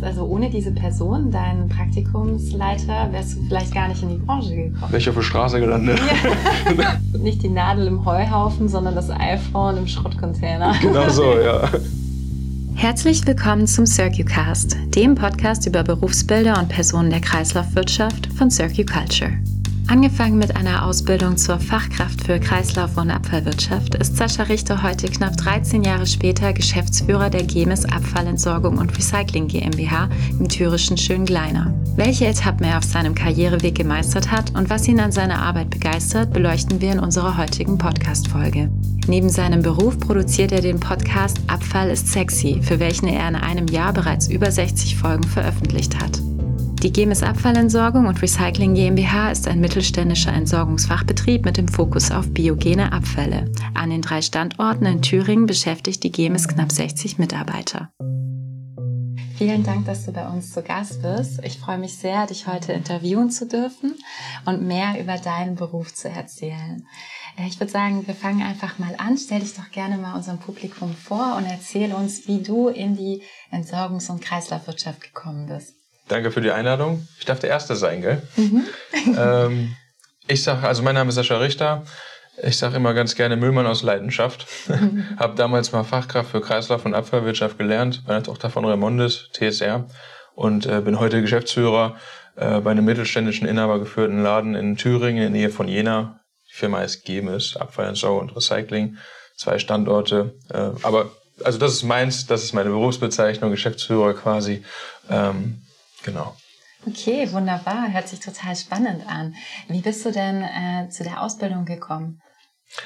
heißt also, ohne diese Person, deinen Praktikumsleiter, wärst du vielleicht gar nicht in die Branche gekommen. Wäre ich auf der Straße gelandet. Ja. nicht die Nadel im Heuhaufen, sondern das iPhone im Schrottcontainer. Genau so, ja. Herzlich willkommen zum CircuCast, dem Podcast über Berufsbilder und Personen der Kreislaufwirtschaft von Circu Culture. Angefangen mit einer Ausbildung zur Fachkraft für Kreislauf- und Abfallwirtschaft ist Sascha Richter heute knapp 13 Jahre später Geschäftsführer der GEMIS Abfallentsorgung und Recycling GmbH im thürischen Schöngleiner. Welche Etappen er auf seinem Karriereweg gemeistert hat und was ihn an seiner Arbeit begeistert, beleuchten wir in unserer heutigen Podcast-Folge. Neben seinem Beruf produziert er den Podcast Abfall ist sexy, für welchen er in einem Jahr bereits über 60 Folgen veröffentlicht hat. Die GEMIS Abfallentsorgung und Recycling GmbH ist ein mittelständischer Entsorgungsfachbetrieb mit dem Fokus auf biogene Abfälle. An den drei Standorten in Thüringen beschäftigt die GEMIS knapp 60 Mitarbeiter. Vielen Dank, dass du bei uns zu Gast bist. Ich freue mich sehr, dich heute interviewen zu dürfen und mehr über deinen Beruf zu erzählen. Äh, ich würde sagen, wir fangen einfach mal an. Stell dich doch gerne mal unserem Publikum vor und erzähl uns, wie du in die Entsorgungs- und Kreislaufwirtschaft gekommen bist. Danke für die Einladung. Ich darf der Erste sein, gell? Mhm. ähm, ich sage, also mein Name ist Sascha Richter. Ich sage immer ganz gerne Müllmann aus Leidenschaft. Mhm. habe damals mal Fachkraft für Kreislauf- und Abfallwirtschaft gelernt, bei der Tochter von Raimondes, TSR. Und äh, bin heute Geschäftsführer äh, bei einem mittelständischen inhabergeführten Laden in Thüringen in der Nähe von Jena. Die Firma heißt GEMIS, Abfallentsorgung und Recycling. Zwei Standorte. Äh, aber also das ist meins, das ist meine Berufsbezeichnung, Geschäftsführer quasi. Ähm, Genau. Okay, wunderbar. Hört sich total spannend an. Wie bist du denn äh, zu der Ausbildung gekommen?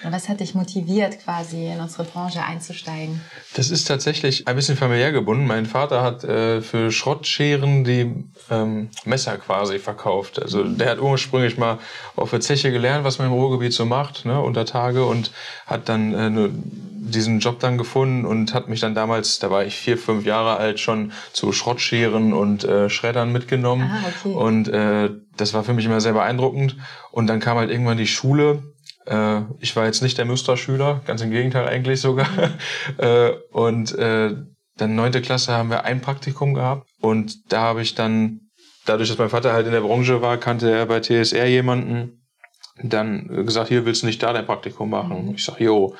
Und was hat dich motiviert, quasi in unsere Branche einzusteigen? Das ist tatsächlich ein bisschen familiär gebunden. Mein Vater hat äh, für Schrottscheren die ähm, Messer quasi verkauft. Also der hat ursprünglich mal auf der Zeche gelernt, was man im Ruhrgebiet so macht, ne, unter Tage und hat dann äh, diesen Job dann gefunden und hat mich dann damals, da war ich vier, fünf Jahre alt, schon zu Schrottscheren und äh, Schreddern mitgenommen. Ah, okay. Und äh, das war für mich immer sehr beeindruckend. Und dann kam halt irgendwann die Schule. Äh, ich war jetzt nicht der Musterschüler, ganz im Gegenteil eigentlich sogar. äh, und äh, dann neunte Klasse haben wir ein Praktikum gehabt. Und da habe ich dann, dadurch, dass mein Vater halt in der Branche war, kannte er bei TSR jemanden, dann gesagt, hier willst du nicht da dein Praktikum machen? Mhm. Ich sag, jo.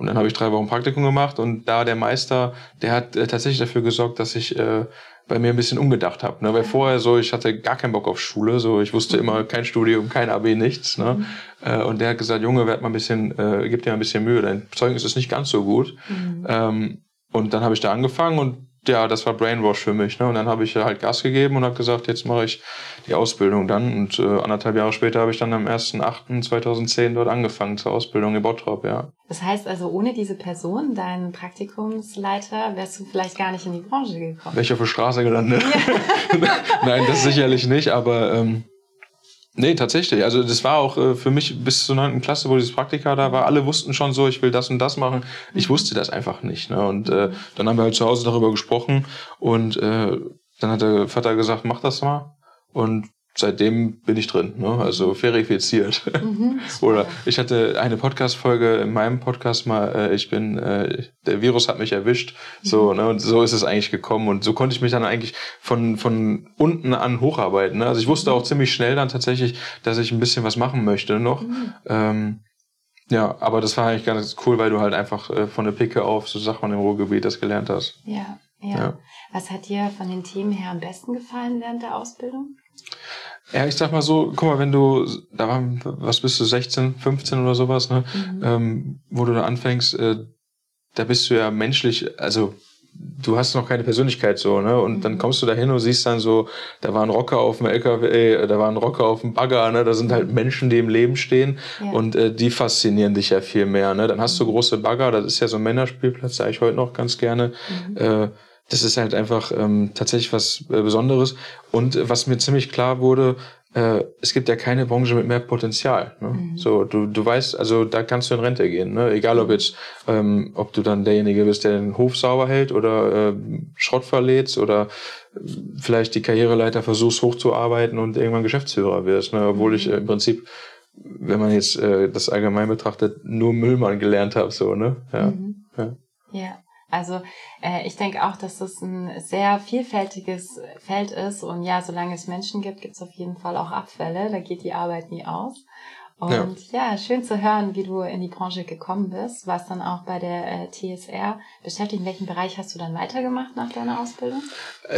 Und dann habe ich drei Wochen Praktikum gemacht und da der Meister, der hat äh, tatsächlich dafür gesorgt, dass ich äh, bei mir ein bisschen umgedacht habe. Ne? Weil vorher so, ich hatte gar keinen Bock auf Schule, so ich wusste immer kein Studium, kein AB, nichts. Ne? Mhm. Äh, und der hat gesagt, Junge, werd mal ein bisschen, äh, gib dir mal ein bisschen Mühe, dein Zeugnis ist nicht ganz so gut. Mhm. Ähm, und dann habe ich da angefangen und ja, das war Brainwash für mich. Ne? Und dann habe ich halt Gas gegeben und habe gesagt, jetzt mache ich die Ausbildung dann. Und äh, anderthalb Jahre später habe ich dann am 1.8.2010 dort angefangen zur Ausbildung in Bottrop, ja. Das heißt also, ohne diese Person, deinen Praktikumsleiter, wärst du vielleicht gar nicht in die Branche gekommen? Wäre ich auf der Straße gelandet? Ja. Nein, das sicherlich nicht, aber ähm, Nee, tatsächlich. Also das war auch äh, für mich bis zur neunten Klasse, wo dieses Praktika da war, alle wussten schon so, ich will das und das machen. Ich mhm. wusste das einfach nicht. Ne? Und äh, dann haben wir halt zu Hause darüber gesprochen und äh, dann hat der Vater gesagt, mach das mal. Und seitdem bin ich drin, ne? also verifiziert. Mhm, Oder ich hatte eine Podcast-Folge in meinem Podcast mal, äh, ich bin, äh, der Virus hat mich erwischt, so, mhm. ne? und so ist es eigentlich gekommen und so konnte ich mich dann eigentlich von, von unten an hocharbeiten. Ne? Also ich wusste auch ziemlich schnell dann tatsächlich, dass ich ein bisschen was machen möchte noch. Mhm. Ähm, ja, aber das war eigentlich ganz cool, weil du halt einfach äh, von der Picke auf, so sagt man im Ruhrgebiet, das gelernt hast. Ja, ja, ja. Was hat dir von den Themen her am besten gefallen während der Ausbildung? Ja, ich sag mal so, guck mal, wenn du, da waren, was bist du, 16, 15 oder sowas, ne? Mhm. Ähm, wo du da anfängst, äh, da bist du ja menschlich, also du hast noch keine Persönlichkeit so, ne? Und mhm. dann kommst du da hin und siehst dann so, da war ein Rocker auf dem LKW, da war ein Rocker auf dem Bagger, ne? Da sind halt Menschen, die im Leben stehen ja. und äh, die faszinieren dich ja viel mehr, ne? Dann hast du mhm. große Bagger, das ist ja so ein Männerspielplatz, sage ich heute noch ganz gerne. Mhm. Äh, das ist halt einfach ähm, tatsächlich was äh, Besonderes. Und äh, was mir ziemlich klar wurde, äh, es gibt ja keine Branche mit mehr Potenzial. Ne? Mhm. So, du, du weißt, also da kannst du in Rente gehen. Ne? Egal ob jetzt, ähm, ob du dann derjenige bist, der den Hof sauber hält oder äh, Schrott verlädst oder vielleicht die Karriereleiter versuchst hochzuarbeiten und irgendwann Geschäftsführer wirst. Ne? Obwohl ich äh, im Prinzip, wenn man jetzt äh, das allgemein betrachtet, nur Müllmann gelernt habe. So, ne? ja. Mhm. ja. ja. Also äh, ich denke auch, dass das ein sehr vielfältiges Feld ist und ja, solange es Menschen gibt, gibt es auf jeden Fall auch Abfälle. Da geht die Arbeit nie aus. Und ja. ja. schön zu hören, wie du in die Branche gekommen bist. Warst dann auch bei der äh, TSR beschäftigt. In welchem Bereich hast du dann weitergemacht nach deiner Ausbildung?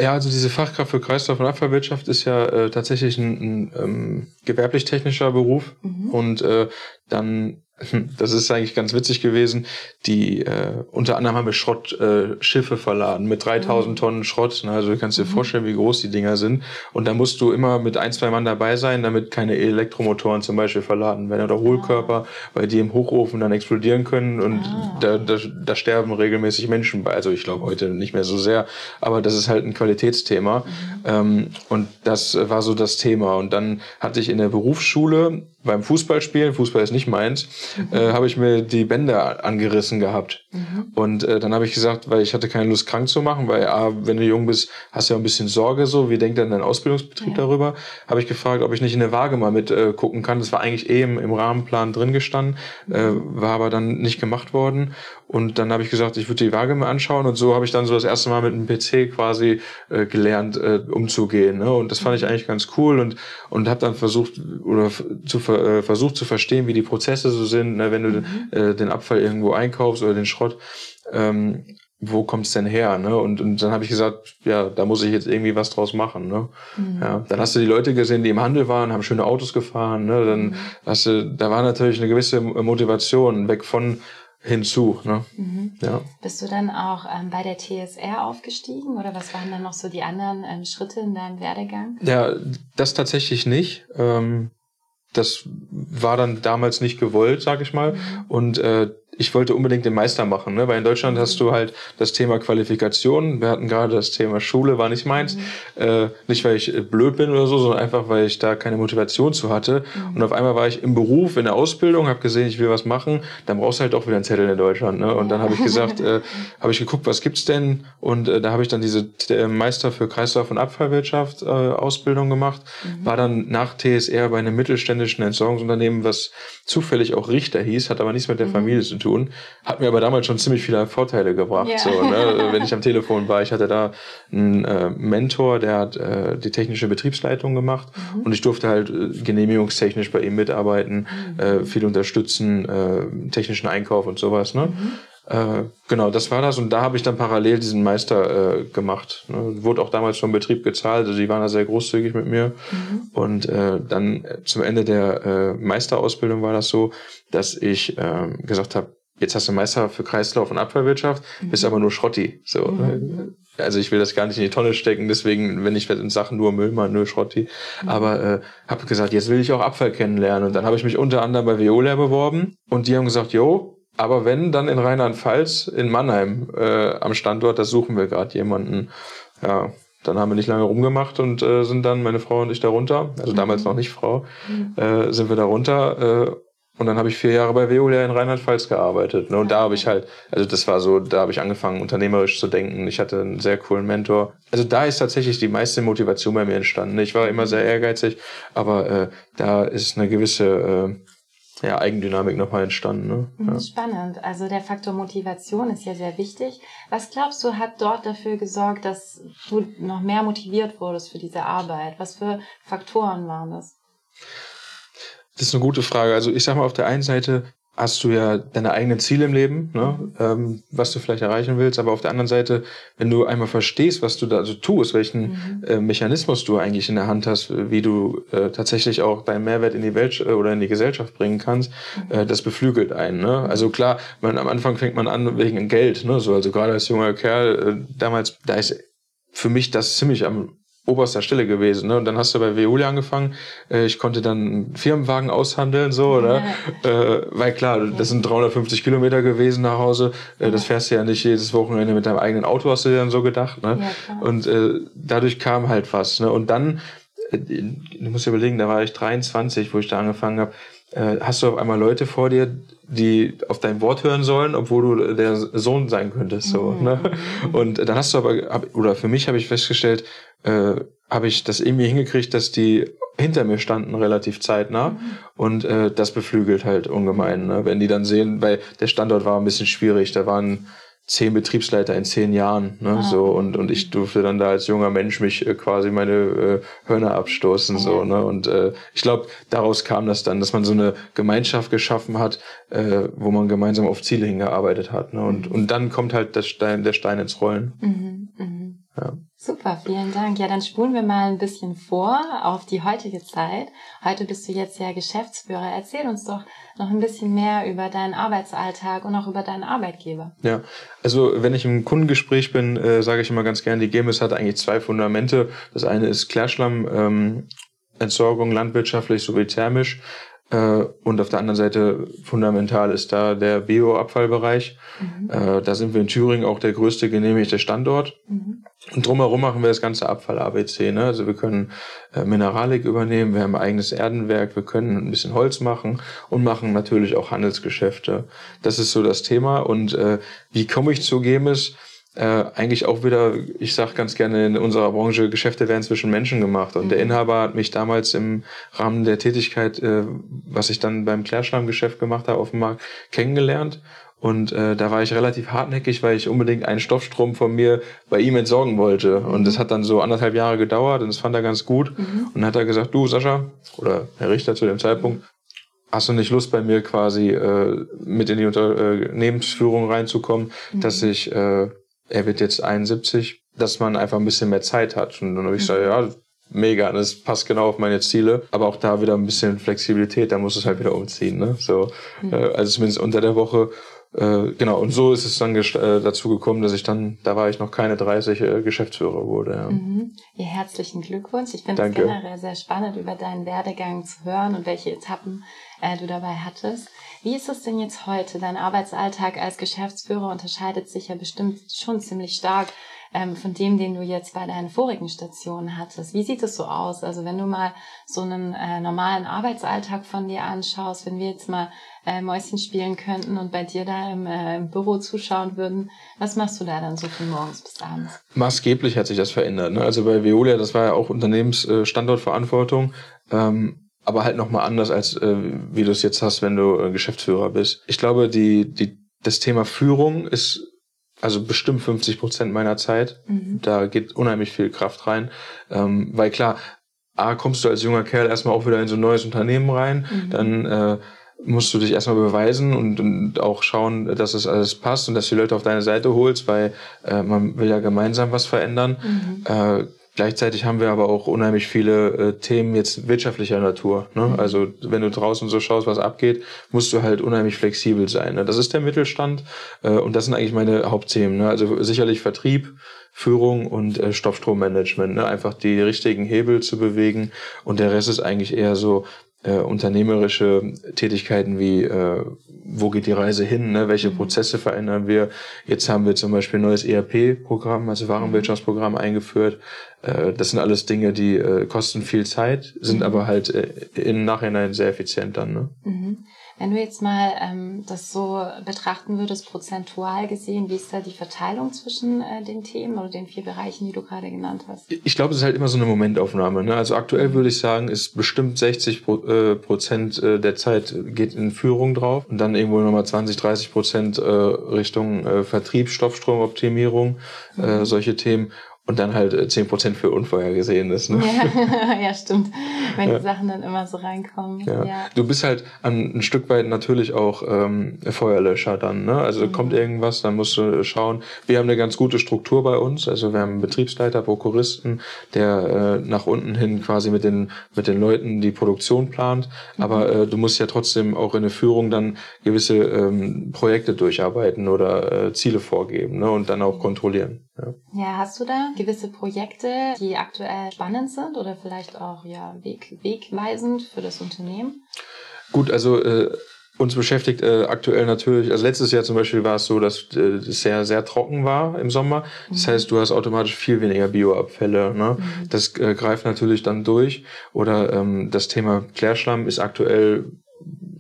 Ja, also diese Fachkraft für Kreislauf- und Abfallwirtschaft ist ja äh, tatsächlich ein, ein ähm, gewerblich-technischer Beruf. Mhm. Und äh, dann das ist eigentlich ganz witzig gewesen. Die äh, unter anderem haben wir Schrottschiffe äh, verladen mit 3000 mhm. Tonnen Schrott. Ne? Also du kannst dir mhm. vorstellen, wie groß die Dinger sind. Und da musst du immer mit ein, zwei Mann dabei sein, damit keine Elektromotoren zum Beispiel verladen werden oder Hohlkörper, ah. weil die im Hochofen dann explodieren können und ah. da, da, da sterben regelmäßig Menschen bei. Also ich glaube heute nicht mehr so sehr, aber das ist halt ein Qualitätsthema. Mhm. Ähm, und das war so das Thema. Und dann hatte ich in der Berufsschule beim Fußballspielen, Fußball ist nicht meins. Äh, habe ich mir die Bänder angerissen gehabt. Mhm. Und äh, dann habe ich gesagt, weil ich hatte keine Lust krank zu machen, weil ah, wenn du jung bist, hast du ja ein bisschen Sorge so, wie denkt dann dein Ausbildungsbetrieb ja. darüber? Habe ich gefragt, ob ich nicht in der Waage mal mit äh, gucken kann. Das war eigentlich eh im, im Rahmenplan drin gestanden, mhm. äh, war aber dann nicht gemacht worden. Und dann habe ich gesagt, ich würde die Waage mal anschauen. Und so habe ich dann so das erste Mal mit einem PC quasi äh, gelernt, äh, umzugehen. Ne? Und das fand ich mhm. eigentlich ganz cool und, und habe dann versucht oder zu äh, versucht zu verstehen, wie die Prozesse so sind, ne? wenn du mhm. äh, den Abfall irgendwo einkaufst oder den Schrott. Ähm, wo kommt's denn her? Ne? Und, und dann habe ich gesagt, ja, da muss ich jetzt irgendwie was draus machen. Ne? Mhm. Ja, dann hast du die Leute gesehen, die im Handel waren, haben schöne Autos gefahren. Ne? Dann mhm. hast du, da war natürlich eine gewisse Motivation weg von hinzu. Ne? Mhm. Ja. Bist du dann auch ähm, bei der TSR aufgestiegen oder was waren dann noch so die anderen ähm, Schritte in deinem Werdegang? Ja, das tatsächlich nicht. Ähm, das war dann damals nicht gewollt, sag ich mal. Mhm. Und äh, ich wollte unbedingt den Meister machen, ne? weil in Deutschland hast du halt das Thema Qualifikation. Wir hatten gerade das Thema Schule, war nicht meins. Mhm. Äh, nicht, weil ich äh, blöd bin oder so, sondern einfach, weil ich da keine Motivation zu hatte. Mhm. Und auf einmal war ich im Beruf, in der Ausbildung, habe gesehen, ich will was machen. Dann brauchst du halt auch wieder einen Zettel in Deutschland. Ne? Und dann habe ich gesagt, äh, habe ich geguckt, was gibt's denn? Und äh, da habe ich dann diese äh, Meister für Kreislauf- und Abfallwirtschaft äh, Ausbildung gemacht. Mhm. War dann nach TSR bei einem mittelständischen Entsorgungsunternehmen, was zufällig auch Richter hieß, hat aber nichts mit der mhm. Familie zu tun. Hat mir aber damals schon ziemlich viele Vorteile gebracht. Ja. So, ne? Wenn ich am Telefon war, ich hatte da einen äh, Mentor, der hat äh, die technische Betriebsleitung gemacht mhm. und ich durfte halt äh, genehmigungstechnisch bei ihm mitarbeiten, mhm. äh, viel unterstützen, äh, technischen Einkauf und sowas. Ne? Mhm. Äh, genau, das war das. Und da habe ich dann parallel diesen Meister äh, gemacht. Ne? Wurde auch damals vom Betrieb gezahlt, also die waren da sehr großzügig mit mir. Mhm. Und äh, dann äh, zum Ende der äh, Meisterausbildung war das so, dass ich äh, gesagt habe, jetzt hast du Meister für Kreislauf und Abfallwirtschaft, mhm. bist aber nur Schrotti. So. Mhm. Also ich will das gar nicht in die Tonne stecken, deswegen, wenn ich in Sachen nur Müll mal nur Schrotti. Mhm. Aber äh, habe gesagt, jetzt will ich auch Abfall kennenlernen. Und dann habe ich mich unter anderem bei Veolia beworben und die haben gesagt, jo, aber wenn, dann in Rheinland-Pfalz, in Mannheim äh, am Standort, da suchen wir gerade jemanden. Ja, dann haben wir nicht lange rumgemacht und äh, sind dann, meine Frau und ich, da runter, also damals mhm. noch nicht Frau, mhm. äh, sind wir da runter. Äh, und dann habe ich vier Jahre bei Veolia in Rheinland-Pfalz gearbeitet. Ne? Und da habe ich halt, also das war so, da habe ich angefangen, unternehmerisch zu denken. Ich hatte einen sehr coolen Mentor. Also da ist tatsächlich die meiste Motivation bei mir entstanden. Ich war immer sehr ehrgeizig, aber äh, da ist eine gewisse äh, ja, Eigendynamik nochmal entstanden. Ne? Mhm, ja. Spannend. Also der Faktor Motivation ist ja sehr wichtig. Was glaubst du, hat dort dafür gesorgt, dass du noch mehr motiviert wurdest für diese Arbeit? Was für Faktoren waren das? Das ist eine gute Frage. Also ich sag mal, auf der einen Seite hast du ja deine eigenen Ziele im Leben, ne? ähm, was du vielleicht erreichen willst, aber auf der anderen Seite, wenn du einmal verstehst, was du da so tust, welchen mhm. äh, Mechanismus du eigentlich in der Hand hast, wie du äh, tatsächlich auch deinen Mehrwert in die Welt äh, oder in die Gesellschaft bringen kannst, mhm. äh, das beflügelt einen. Ne? Also klar, man, am Anfang fängt man an wegen Geld, ne? so, also gerade als junger Kerl, äh, damals, da ist für mich das ziemlich am oberster Stelle gewesen. Ne? Und dann hast du bei Veolia angefangen. Äh, ich konnte dann einen Firmenwagen aushandeln, so, oder? Ja. Äh, weil klar, das sind 350 Kilometer gewesen nach Hause. Äh, das fährst du ja nicht jedes Wochenende mit deinem eigenen Auto, hast du dir dann so gedacht. Ne? Ja, und äh, dadurch kam halt was. Ne? Und dann, äh, du musst dir überlegen, da war ich 23, wo ich da angefangen habe. Äh, hast du auf einmal Leute vor dir, die auf dein Wort hören sollen, obwohl du der Sohn sein könntest. So, mhm. ne? Und dann hast du aber, oder für mich habe ich festgestellt, äh, habe ich das irgendwie hingekriegt, dass die hinter mir standen relativ zeitnah mhm. und äh, das beflügelt halt ungemein, ne? wenn die dann sehen, weil der Standort war ein bisschen schwierig, da waren zehn Betriebsleiter in zehn Jahren. Ne? Ah. So, und, und ich durfte dann da als junger Mensch mich äh, quasi meine äh, Hörner abstoßen. Ja. So, ne? Und äh, ich glaube, daraus kam das dann, dass man so eine Gemeinschaft geschaffen hat, äh, wo man gemeinsam auf Ziele hingearbeitet hat. Ne? Und, und dann kommt halt das Stein, der Stein ins Rollen. Mhm, mh. Ja. Super, vielen Dank. Ja, dann spulen wir mal ein bisschen vor auf die heutige Zeit. Heute bist du jetzt ja Geschäftsführer. Erzähl uns doch noch ein bisschen mehr über deinen Arbeitsalltag und auch über deinen Arbeitgeber. Ja, also wenn ich im Kundengespräch bin, äh, sage ich immer ganz gerne, die GEMIS hat eigentlich zwei Fundamente. Das eine ist Klärschlamm, ähm, Entsorgung landwirtschaftlich sowie thermisch. Äh, und auf der anderen Seite fundamental ist da der Bioabfallbereich. Mhm. Äh, da sind wir in Thüringen auch der größte genehmigte Standort. Mhm. Und drumherum machen wir das ganze Abfall-ABC. Ne? Also wir können äh, Mineralik übernehmen, wir haben ein eigenes Erdenwerk, wir können ein bisschen Holz machen und machen natürlich auch Handelsgeschäfte. Das ist so das Thema. Und äh, wie komme ich zu Gemis? Äh, eigentlich auch wieder, ich sage ganz gerne, in unserer Branche Geschäfte werden zwischen Menschen gemacht. Und mhm. der Inhaber hat mich damals im Rahmen der Tätigkeit, äh, was ich dann beim Klärschlammgeschäft gemacht habe, auf dem Markt kennengelernt. Und äh, da war ich relativ hartnäckig, weil ich unbedingt einen Stoffstrom von mir bei ihm entsorgen wollte. Mhm. Und das hat dann so anderthalb Jahre gedauert und das fand er ganz gut. Mhm. Und dann hat er gesagt, du Sascha, oder Herr Richter zu dem Zeitpunkt, hast du nicht Lust bei mir quasi äh, mit in die Unternehmensführung reinzukommen, mhm. dass ich äh, er wird jetzt 71, dass man einfach ein bisschen mehr Zeit hat. Und dann habe ich gesagt, ja, mega, das passt genau auf meine Ziele. Aber auch da wieder ein bisschen Flexibilität, da muss es halt wieder umziehen. Ne? So, mhm. äh, also zumindest unter der Woche. Äh, genau, und so ist es dann äh, dazu gekommen, dass ich dann, da war ich noch keine 30 äh, Geschäftsführer wurde. Ja. Mhm. Ja, herzlichen Glückwunsch. Ich finde es generell sehr spannend, über deinen Werdegang zu hören und welche Etappen äh, du dabei hattest. Wie ist es denn jetzt heute? Dein Arbeitsalltag als Geschäftsführer unterscheidet sich ja bestimmt schon ziemlich stark ähm, von dem, den du jetzt bei deinen vorigen Stationen hattest. Wie sieht es so aus? Also wenn du mal so einen äh, normalen Arbeitsalltag von dir anschaust, wenn wir jetzt mal äh, Mäuschen spielen könnten und bei dir da im, äh, im Büro zuschauen würden, was machst du da dann so von morgens bis abends? Maßgeblich hat sich das verändert. Ne? Also bei Veolia, das war ja auch Unternehmensstandortverantwortung. Ähm, aber halt nochmal anders, als äh, wie du es jetzt hast, wenn du äh, Geschäftsführer bist. Ich glaube, die, die, das Thema Führung ist also bestimmt 50 Prozent meiner Zeit. Mhm. Da geht unheimlich viel Kraft rein. Ähm, weil klar, A, kommst du als junger Kerl erstmal auch wieder in so ein neues Unternehmen rein, mhm. dann äh, musst du dich erstmal beweisen und, und auch schauen, dass es alles passt und dass du die Leute auf deine Seite holst, weil äh, man will ja gemeinsam was verändern. Mhm. Äh, Gleichzeitig haben wir aber auch unheimlich viele äh, Themen jetzt wirtschaftlicher Natur. Ne? Mhm. Also wenn du draußen so schaust, was abgeht, musst du halt unheimlich flexibel sein. Ne? Das ist der Mittelstand äh, und das sind eigentlich meine Hauptthemen. Ne? Also sicherlich Vertrieb, Führung und äh, Stoffstrommanagement. Ne? Einfach die richtigen Hebel zu bewegen und der Rest ist eigentlich eher so äh, unternehmerische Tätigkeiten wie äh, wo geht die Reise hin, ne? welche mhm. Prozesse verändern wir. Jetzt haben wir zum Beispiel ein neues ERP-Programm, also Warenwirtschaftsprogramm eingeführt. Äh, das sind alles Dinge, die äh, kosten viel Zeit, sind mhm. aber halt äh, im Nachhinein sehr effizient dann. Ne? Mhm. Wenn du jetzt mal ähm, das so betrachten würdest, prozentual gesehen, wie ist da die Verteilung zwischen äh, den Themen oder den vier Bereichen, die du gerade genannt hast? Ich glaube, es ist halt immer so eine Momentaufnahme. Ne? Also aktuell würde ich sagen, ist bestimmt 60 äh, Prozent äh, der Zeit geht in Führung drauf und dann irgendwo nochmal 20, 30 Prozent äh, Richtung äh, Vertrieb, Stoffstromoptimierung, mhm. äh, solche Themen und dann halt äh, zehn Prozent für Unvorhergesehenes. Ne? Ja, ja, stimmt. Wenn ja. die Sachen dann immer so reinkommen. Ja. ja. Du bist halt ein Stück weit natürlich auch ähm, Feuerlöscher dann. Ne? Also mhm. kommt irgendwas, dann musst du schauen. Wir haben eine ganz gute Struktur bei uns. Also wir haben einen Betriebsleiter, Prokuristen, der äh, nach unten hin quasi mit den, mit den Leuten die Produktion plant. Mhm. Aber äh, du musst ja trotzdem auch in der Führung dann gewisse ähm, Projekte durcharbeiten oder äh, Ziele vorgeben ne? und dann auch kontrollieren. Ja. ja, hast du da gewisse Projekte, die aktuell spannend sind oder vielleicht auch ja weg, wegweisend für das Unternehmen? Gut, also äh, uns beschäftigt äh, aktuell natürlich, also letztes Jahr zum Beispiel war es so, dass äh, es sehr, sehr trocken war im Sommer. Das mhm. heißt, du hast automatisch viel weniger Bioabfälle. Ne? Mhm. Das äh, greift natürlich dann durch. Oder ähm, das Thema Klärschlamm ist aktuell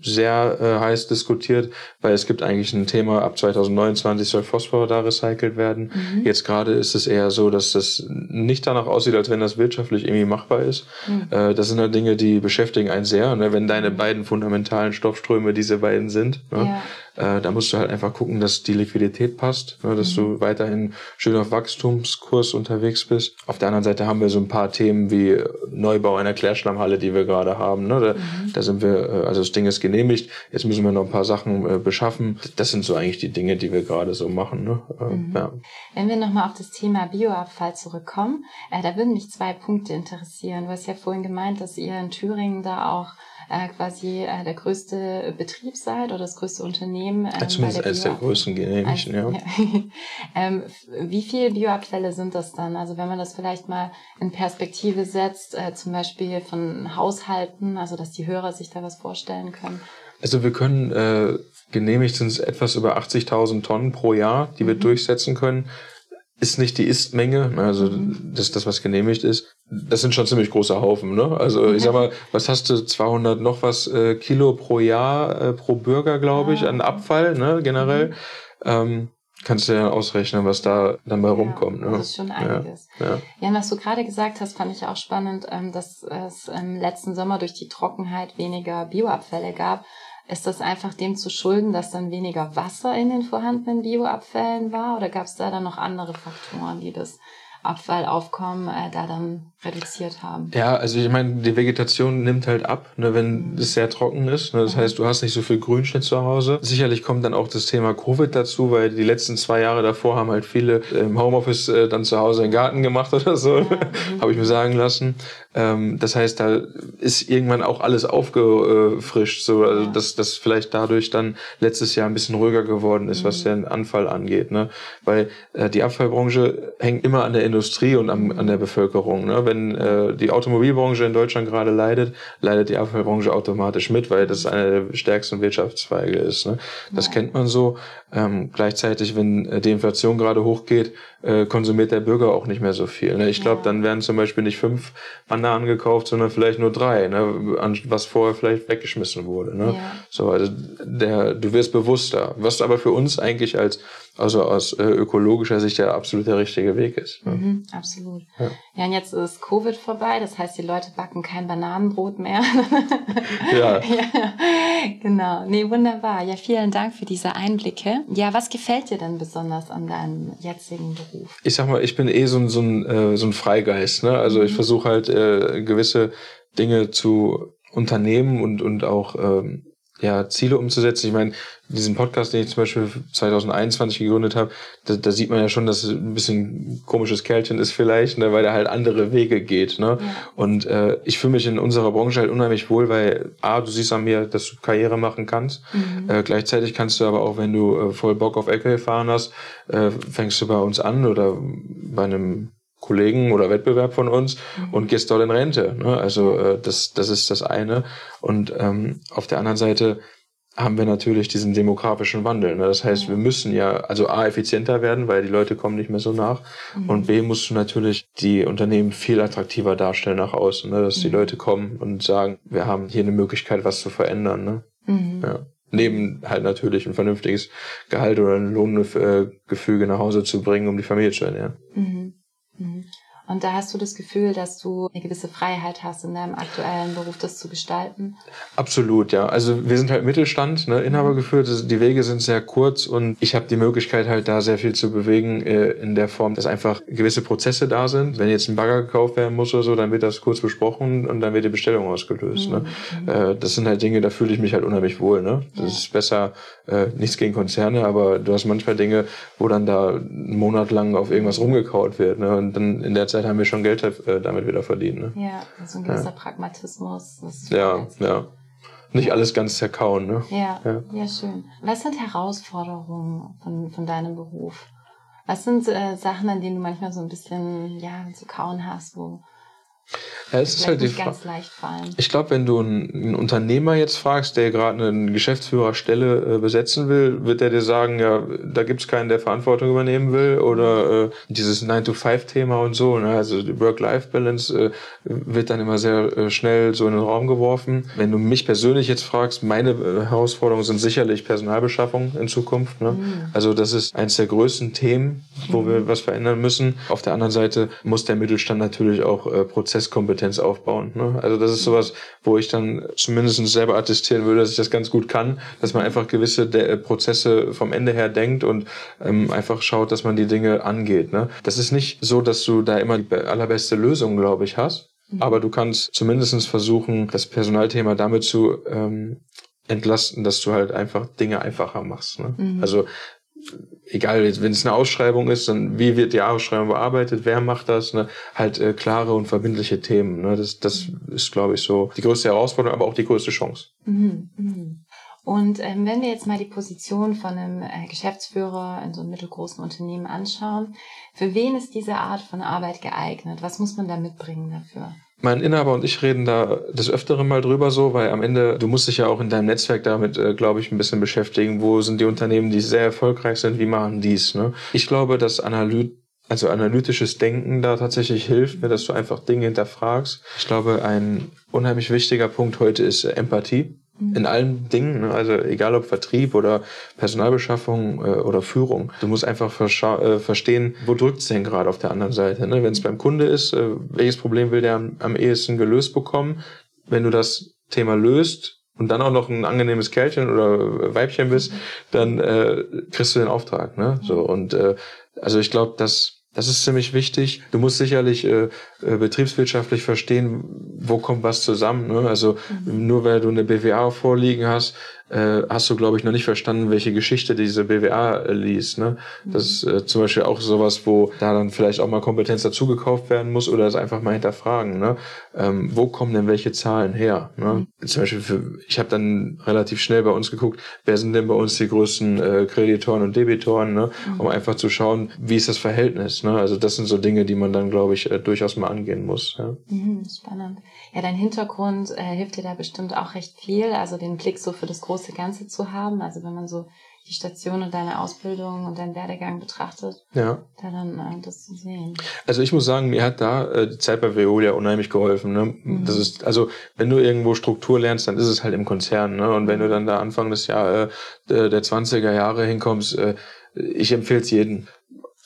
sehr äh, heiß diskutiert, weil es gibt eigentlich ein Thema, ab 2029 soll Phosphor da recycelt werden. Mhm. Jetzt gerade ist es eher so, dass das nicht danach aussieht, als wenn das wirtschaftlich irgendwie machbar ist. Mhm. Äh, das sind halt Dinge, die beschäftigen einen sehr. Ne? Wenn deine mhm. beiden fundamentalen Stoffströme diese beiden sind, ne? Äh, da musst du halt einfach gucken, dass die Liquidität passt, ne, dass mhm. du weiterhin schön auf Wachstumskurs unterwegs bist. Auf der anderen Seite haben wir so ein paar Themen wie Neubau einer Klärschlammhalle, die wir gerade haben. Ne? Da, mhm. da sind wir, äh, also das Ding ist genehmigt. Jetzt müssen wir noch ein paar Sachen äh, beschaffen. Das sind so eigentlich die Dinge, die wir gerade so machen. Ne? Äh, mhm. ja. Wenn wir nochmal auf das Thema Bioabfall zurückkommen, äh, da würden mich zwei Punkte interessieren. Du hast ja vorhin gemeint, dass ihr in Thüringen da auch äh, quasi äh, der größte Betrieb seid oder das größte Unternehmen. Ähm, Zumindest eines der größten genehmigten, ja. ja. ähm, wie viele Bioabfälle sind das dann? Also wenn man das vielleicht mal in Perspektive setzt, äh, zum Beispiel von Haushalten, also dass die Hörer sich da was vorstellen können. Also wir können äh, genehmigt sind es etwas über 80.000 Tonnen pro Jahr, die wir mhm. durchsetzen können ist nicht die Istmenge, ne, also mhm. das, das, was genehmigt ist. Das sind schon ziemlich große Haufen, ne? Also ich sag mal, was hast du, 200 noch was äh, Kilo pro Jahr, äh, pro Bürger, glaube ich, ah. an Abfall, ne, generell. Mhm. Ähm, kannst du ja ausrechnen, was da dann bei ja, rumkommt. Ne? Das ist schon einiges. Ja, ja. ja, was du gerade gesagt hast, fand ich auch spannend, ähm, dass es im letzten Sommer durch die Trockenheit weniger Bioabfälle gab. Ist das einfach dem zu schulden, dass dann weniger Wasser in den vorhandenen Bioabfällen war? Oder gab es da dann noch andere Faktoren, die das Abfallaufkommen äh, da dann reduziert haben. Ja, also ich meine, die Vegetation nimmt halt ab, ne, wenn es sehr trocken ist. Ne, das mhm. heißt, du hast nicht so viel Grünschnitt zu Hause. Sicherlich kommt dann auch das Thema Covid dazu, weil die letzten zwei Jahre davor haben halt viele im Homeoffice äh, dann zu Hause einen Garten gemacht oder so, ja. Mhm. habe ich mir sagen lassen. Ähm, das heißt, da ist irgendwann auch alles aufgefrischt, so, also ja. dass das vielleicht dadurch dann letztes Jahr ein bisschen ruhiger geworden ist, mhm. was den Anfall angeht. Ne? Weil äh, die Abfallbranche hängt immer an der Industrie und am, an der Bevölkerung. Ne? Wenn äh, die Automobilbranche in Deutschland gerade leidet, leidet die Abfallbranche automatisch mit, weil das einer der stärksten Wirtschaftszweige ist. Ne? Das ja. kennt man so. Ähm, gleichzeitig, wenn äh, die Inflation gerade hochgeht, äh, konsumiert der Bürger auch nicht mehr so viel. Ne? Ich glaube, dann werden zum Beispiel nicht fünf Bananen gekauft, sondern vielleicht nur drei, ne? was vorher vielleicht weggeschmissen wurde. Ne? Ja. So, also der, du wirst bewusster, was aber für uns eigentlich als also aus äh, ökologischer Sicht der absolut der richtige Weg ist. Ne? Mhm, absolut. Ja. ja, und jetzt ist Covid vorbei, das heißt, die Leute backen kein Bananenbrot mehr. ja. ja. Genau. Nee, wunderbar. Ja, vielen Dank für diese Einblicke. Ja, was gefällt dir denn besonders an deinem jetzigen Beruf? Ich sag mal, ich bin eh so ein, so ein, äh, so ein Freigeist. Ne? Also mhm. ich versuche halt äh, gewisse Dinge zu unternehmen und, und auch ähm, ja, Ziele umzusetzen. Ich meine, diesen Podcast, den ich zum Beispiel 2021 gegründet habe, da, da sieht man ja schon, dass es ein bisschen ein komisches Kerlchen ist vielleicht, ne, weil er halt andere Wege geht. Ne? Ja. Und äh, ich fühle mich in unserer Branche halt unheimlich wohl, weil A, du siehst an mir, dass du Karriere machen kannst. Mhm. Äh, gleichzeitig kannst du aber auch, wenn du äh, voll Bock auf Ecke fahren hast, äh, fängst du bei uns an oder bei einem Kollegen oder Wettbewerb von uns mhm. und gehst dort in Rente. Ne? Also äh, das, das ist das eine. Und ähm, auf der anderen Seite haben wir natürlich diesen demografischen Wandel. Ne? Das heißt, wir müssen ja also A, effizienter werden, weil die Leute kommen nicht mehr so nach. Mhm. Und B, musst du natürlich die Unternehmen viel attraktiver darstellen nach außen, ne? dass mhm. die Leute kommen und sagen, wir haben hier eine Möglichkeit, was zu verändern. Ne? Mhm. Ja. Neben halt natürlich ein vernünftiges Gehalt oder ein Lohngefüge nach Hause zu bringen, um die Familie zu ernähren. Mhm. Und da hast du das Gefühl, dass du eine gewisse Freiheit hast, in deinem aktuellen Beruf das zu gestalten? Absolut, ja. Also wir sind halt Mittelstand, ne, Inhaber geführt. Die Wege sind sehr kurz und ich habe die Möglichkeit halt da sehr viel zu bewegen äh, in der Form, dass einfach gewisse Prozesse da sind. Wenn jetzt ein Bagger gekauft werden muss oder so, dann wird das kurz besprochen und dann wird die Bestellung ausgelöst. Ne? Mhm. Ne? Äh, das sind halt Dinge, da fühle ich mich halt unheimlich wohl. Ne? Das ja. ist besser, äh, nichts gegen Konzerne, aber du hast manchmal Dinge, wo dann da einen Monat lang auf irgendwas rumgekaut wird. Ne? Und dann in der Zeit haben wir schon Geld äh, damit wieder verdient. Ne? Ja, so ein gewisser ja. Pragmatismus. ja, ja. Nicht alles ganz zerkauen, ne? Ja, ja, ja, schön. Was sind Herausforderungen von, von deinem Beruf? Was sind äh, Sachen, an denen du manchmal so ein bisschen ja, zu kauen hast, wo ja, es ist halt die ganz leicht fallen. Ich glaube, wenn du einen, Unternehmer jetzt fragst, der gerade eine Geschäftsführerstelle äh, besetzen will, wird er dir sagen, ja, da gibt's keinen, der Verantwortung übernehmen will oder äh, dieses 9-to-5-Thema und so. Ne? Also die Work-Life-Balance äh, wird dann immer sehr äh, schnell so in den Raum geworfen. Wenn du mich persönlich jetzt fragst, meine äh, Herausforderungen sind sicherlich Personalbeschaffung in Zukunft. Ne? Mhm. Also das ist eines der größten Themen, wo wir was verändern müssen. Auf der anderen Seite muss der Mittelstand natürlich auch äh, Prozesskompetenz aufbauen. Ne? Also das ist sowas, wo ich dann zumindest selber attestieren würde, dass ich das ganz gut kann, dass man einfach gewisse De äh, Prozesse vom Ende her denkt und ähm, einfach schaut, dass man die Dinge angeht. Ne? Das ist nicht so, dass du da immer die allerbeste Lösung, glaube ich, hast. Mhm. Aber du kannst zumindest versuchen, das Personalthema damit zu ähm, entlasten, dass du halt einfach Dinge einfacher machst. Ne? Mhm. Also egal, wenn es eine Ausschreibung ist, dann wie wird die Ausschreibung bearbeitet, wer macht das, ne? halt äh, klare und verbindliche Themen. Ne? Das, das ist, glaube ich, so die größte Herausforderung, aber auch die größte Chance. Mhm. Mhm. Und ähm, wenn wir jetzt mal die Position von einem äh, Geschäftsführer in so einem mittelgroßen Unternehmen anschauen, für wen ist diese Art von Arbeit geeignet? Was muss man da mitbringen dafür? Mein Inhaber und ich reden da des Öfteren mal drüber so, weil am Ende, du musst dich ja auch in deinem Netzwerk damit, äh, glaube ich, ein bisschen beschäftigen. Wo sind die Unternehmen, die sehr erfolgreich sind? Wie machen dies? Ne? Ich glaube, dass Analyt also analytisches Denken da tatsächlich hilft, mir, dass du einfach Dinge hinterfragst. Ich glaube, ein unheimlich wichtiger Punkt heute ist Empathie. Mhm. In allen Dingen, ne? also egal ob Vertrieb oder Personalbeschaffung äh, oder Führung. Du musst einfach äh, verstehen, wo drückt es denn gerade auf der anderen Seite. Ne? Wenn es beim Kunde ist, äh, welches Problem will der am, am ehesten gelöst bekommen? Wenn du das Thema löst, und dann auch noch ein angenehmes Kerlchen oder Weibchen bist, dann äh, kriegst du den Auftrag. Ne? So und äh, also ich glaube, dass das ist ziemlich wichtig. Du musst sicherlich äh, äh, betriebswirtschaftlich verstehen, wo kommt was zusammen. Ne? Also mhm. nur weil du eine BWA vorliegen hast, äh, hast du, glaube ich, noch nicht verstanden, welche Geschichte diese BWA äh, liest. Ne? Das ist äh, zum Beispiel auch sowas, wo da dann vielleicht auch mal Kompetenz dazugekauft werden muss oder es einfach mal hinterfragen. Ne? Ähm, wo kommen denn welche Zahlen her? Ne? Mhm. Zum Beispiel, für, ich habe dann relativ schnell bei uns geguckt, wer sind denn bei uns die größten äh, Kreditoren und Debitoren, ne? Mhm. um einfach zu schauen, wie ist das Verhältnis. Ne? Also das sind so Dinge, die man dann, glaube ich, äh, durchaus mal angehen muss. Ja? Mhm, spannend. Ja, dein Hintergrund äh, hilft dir da bestimmt auch recht viel, also den Blick so für das große Ganze zu haben. Also wenn man so die Station und deine Ausbildung und deinen Werdegang betrachtet, ja. da dann äh, das zu sehen. Also ich muss sagen, mir hat da äh, die Zeit bei Veolia unheimlich geholfen. Ne? Mhm. Das ist, also wenn du irgendwo Struktur lernst, dann ist es halt im Konzern. Ne? Und wenn du dann da Anfang des Jahr, äh, der 20er Jahre hinkommst, äh, ich empfehle es jedem.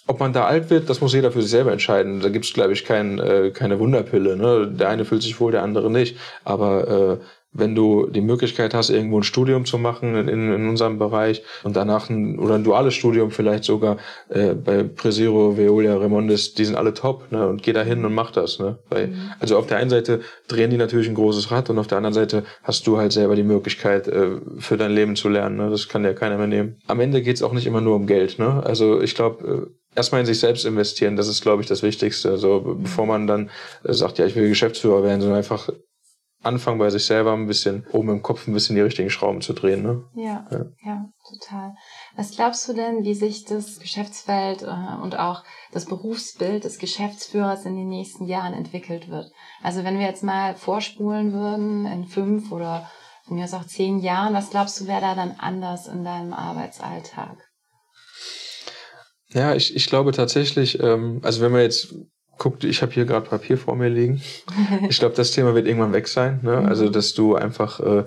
Ob man da alt wird, das muss jeder für sich selber entscheiden. Da gibt's, glaube ich, kein, äh, keine Wunderpille. Ne? Der eine fühlt sich wohl, der andere nicht. Aber äh, wenn du die Möglichkeit hast, irgendwo ein Studium zu machen in, in unserem Bereich und danach ein, oder ein duales Studium vielleicht sogar äh, bei Presiro, Veolia, Remondis, die sind alle top ne? und geh da hin und mach das. Ne? Weil, mhm. Also auf der einen Seite drehen die natürlich ein großes Rad und auf der anderen Seite hast du halt selber die Möglichkeit, äh, für dein Leben zu lernen. Ne? Das kann dir keiner mehr nehmen. Am Ende geht's auch nicht immer nur um Geld. Ne? Also ich glaube, äh, erstmal in sich selbst investieren, das ist, glaube ich, das Wichtigste. Also bevor man dann äh, sagt, ja, ich will Geschäftsführer werden, sondern einfach anfangen bei sich selber ein bisschen oben im Kopf ein bisschen die richtigen Schrauben zu drehen. Ne? Ja, ja, ja, total. Was glaubst du denn, wie sich das Geschäftsfeld äh, und auch das Berufsbild des Geschäftsführers in den nächsten Jahren entwickelt wird? Also wenn wir jetzt mal vorspulen würden in fünf oder von mir aus auch zehn Jahren, was glaubst du, wäre da dann anders in deinem Arbeitsalltag? Ja, ich, ich glaube tatsächlich, ähm, also wenn man jetzt guckt, ich habe hier gerade Papier vor mir liegen. Ich glaube, das Thema wird irgendwann weg sein. Ne? Mhm. Also, dass du einfach äh,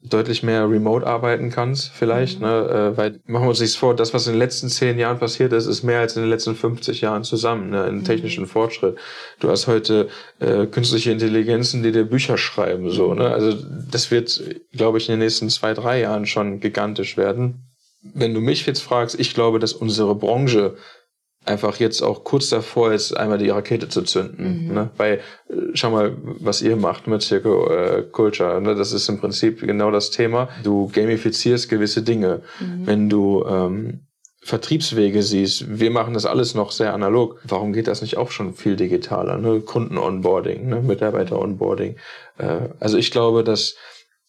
deutlich mehr remote arbeiten kannst, vielleicht. Mhm. Ne? Äh, weil machen wir uns nichts vor, das, was in den letzten zehn Jahren passiert ist, ist mehr als in den letzten 50 Jahren zusammen, ne? in mhm. technischen Fortschritt. Du hast heute äh, künstliche Intelligenzen, die dir Bücher schreiben. so. Ne? Also das wird, glaube ich, in den nächsten zwei, drei Jahren schon gigantisch werden wenn du mich jetzt fragst, ich glaube, dass unsere Branche einfach jetzt auch kurz davor ist, einmal die Rakete zu zünden. Mhm. Ne? Weil, äh, schau mal, was ihr macht mit Circle äh, Culture. Ne? Das ist im Prinzip genau das Thema. Du gamifizierst gewisse Dinge. Mhm. Wenn du ähm, Vertriebswege siehst, wir machen das alles noch sehr analog. Warum geht das nicht auch schon viel digitaler? Ne? Kunden-Onboarding, ne? Mitarbeiter-Onboarding. Äh, also ich glaube, dass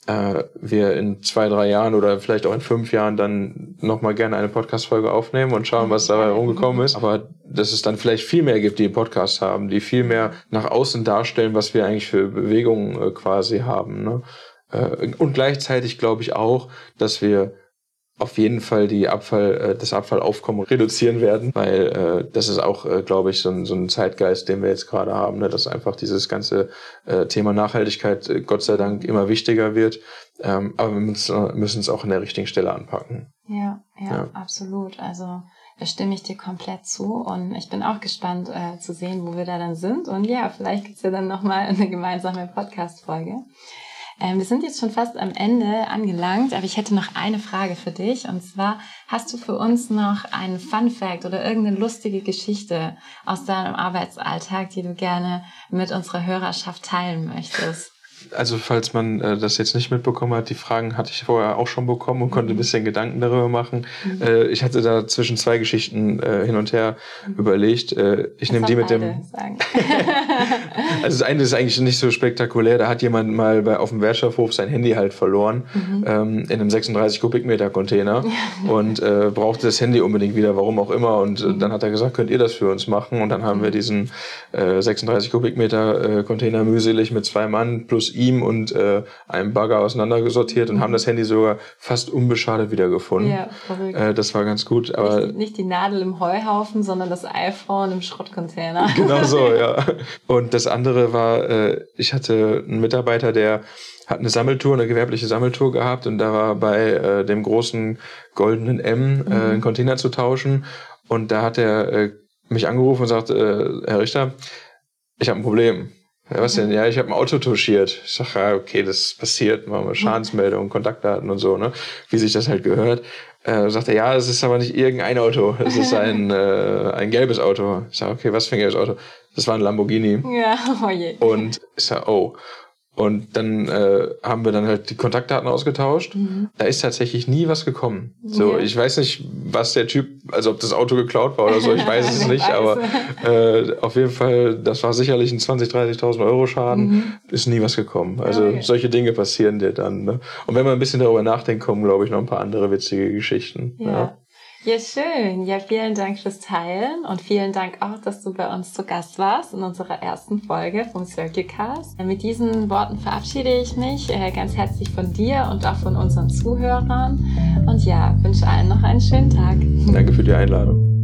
äh, wir in zwei, drei Jahren oder vielleicht auch in fünf Jahren dann nochmal gerne eine Podcast-Folge aufnehmen und schauen, was dabei rumgekommen ist. Aber dass es dann vielleicht viel mehr gibt, die einen Podcast haben, die viel mehr nach außen darstellen, was wir eigentlich für Bewegungen äh, quasi haben. Ne? Äh, und gleichzeitig glaube ich auch, dass wir auf jeden Fall die Abfall, äh, das Abfallaufkommen reduzieren werden, weil äh, das ist auch, äh, glaube ich, so ein, so ein Zeitgeist, den wir jetzt gerade haben, ne, dass einfach dieses ganze äh, Thema Nachhaltigkeit äh, Gott sei Dank immer wichtiger wird. Ähm, aber wir müssen, es auch an der richtigen Stelle anpacken. Ja, ja, ja, absolut. Also stimme ich dir komplett zu und ich bin auch gespannt äh, zu sehen, wo wir da dann sind. Und ja, vielleicht gibt's ja dann nochmal eine gemeinsame Podcast-Folge. Ähm, wir sind jetzt schon fast am Ende angelangt, aber ich hätte noch eine Frage für dich. Und zwar, hast du für uns noch einen Fun Fact oder irgendeine lustige Geschichte aus deinem Arbeitsalltag, die du gerne mit unserer Hörerschaft teilen möchtest? Also falls man äh, das jetzt nicht mitbekommen hat, die Fragen hatte ich vorher auch schon bekommen und konnte ein mhm. bisschen Gedanken darüber machen. Mhm. Äh, ich hatte da zwischen zwei Geschichten äh, hin und her mhm. überlegt. Äh, ich nehme die mit dem. also das eine ist eigentlich nicht so spektakulär. Da hat jemand mal bei, auf dem Wertstoffhof sein Handy halt verloren mhm. ähm, in einem 36 Kubikmeter Container und äh, brauchte das Handy unbedingt wieder, warum auch immer. Und äh, mhm. dann hat er gesagt, könnt ihr das für uns machen? Und dann haben wir diesen äh, 36 Kubikmeter äh, Container mühselig mit zwei Mann plus ihm und äh, einem Bagger auseinandergesortiert und mhm. haben das Handy sogar fast unbeschadet wiedergefunden. Ja, verrückt. Äh, das war ganz gut. Aber nicht, nicht, die Nadel im Heuhaufen, sondern das iPhone im Schrottcontainer. Genau so, ja. Und das andere war, äh, ich hatte einen Mitarbeiter, der hat eine Sammeltour, eine gewerbliche Sammeltour gehabt und da war bei äh, dem großen goldenen M äh, mhm. einen Container zu tauschen und da hat er äh, mich angerufen und sagt, äh, Herr Richter, ich habe ein Problem. Ja, was denn? Ja, ich habe ein Auto touchiert. Ich sag, ja, okay, das passiert, machen wir Schadensmeldung, Kontaktdaten und so, ne? Wie sich das halt gehört. Äh, sagt er, ja, es ist aber nicht irgendein Auto, es ist ein, äh, ein gelbes Auto. Ich sag, okay, was für ein gelbes Auto? Das war ein Lamborghini. Ja, oh je. Und ich sag, oh. Und dann äh, haben wir dann halt die Kontaktdaten ausgetauscht. Mhm. Da ist tatsächlich nie was gekommen. So, ja. ich weiß nicht, was der Typ, also ob das Auto geklaut war oder so, ich weiß es nicht, weiß. aber äh, auf jeden Fall, das war sicherlich ein 20, 30.000 Euro Schaden, mhm. ist nie was gekommen. Also okay. solche Dinge passieren dir dann. Ne? Und wenn man ein bisschen darüber nachdenkt, kommen, glaube ich, noch ein paar andere witzige Geschichten. Ja. ja. Ja, schön. Ja, vielen Dank fürs Teilen und vielen Dank auch, dass du bei uns zu Gast warst in unserer ersten Folge vom Circuitcast. Mit diesen Worten verabschiede ich mich äh, ganz herzlich von dir und auch von unseren Zuhörern und ja, wünsche allen noch einen schönen Tag. Danke für die Einladung.